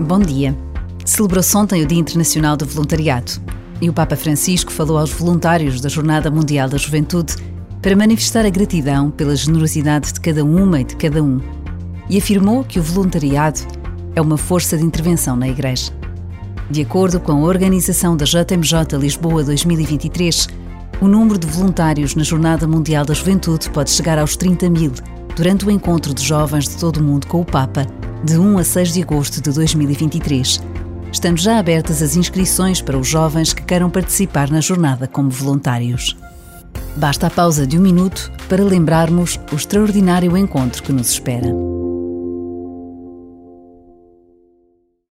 Bom dia. Celebrou-se ontem o Dia Internacional do Voluntariado e o Papa Francisco falou aos voluntários da Jornada Mundial da Juventude para manifestar a gratidão pela generosidade de cada uma e de cada um e afirmou que o voluntariado é uma força de intervenção na Igreja. De acordo com a organização da JMJ Lisboa 2023, o número de voluntários na Jornada Mundial da Juventude pode chegar aos 30 mil durante o encontro de jovens de todo o mundo com o Papa, de 1 a 6 de agosto de 2023. Estão já abertas as inscrições para os jovens que queiram participar na jornada como voluntários. Basta a pausa de um minuto para lembrarmos o extraordinário encontro que nos espera.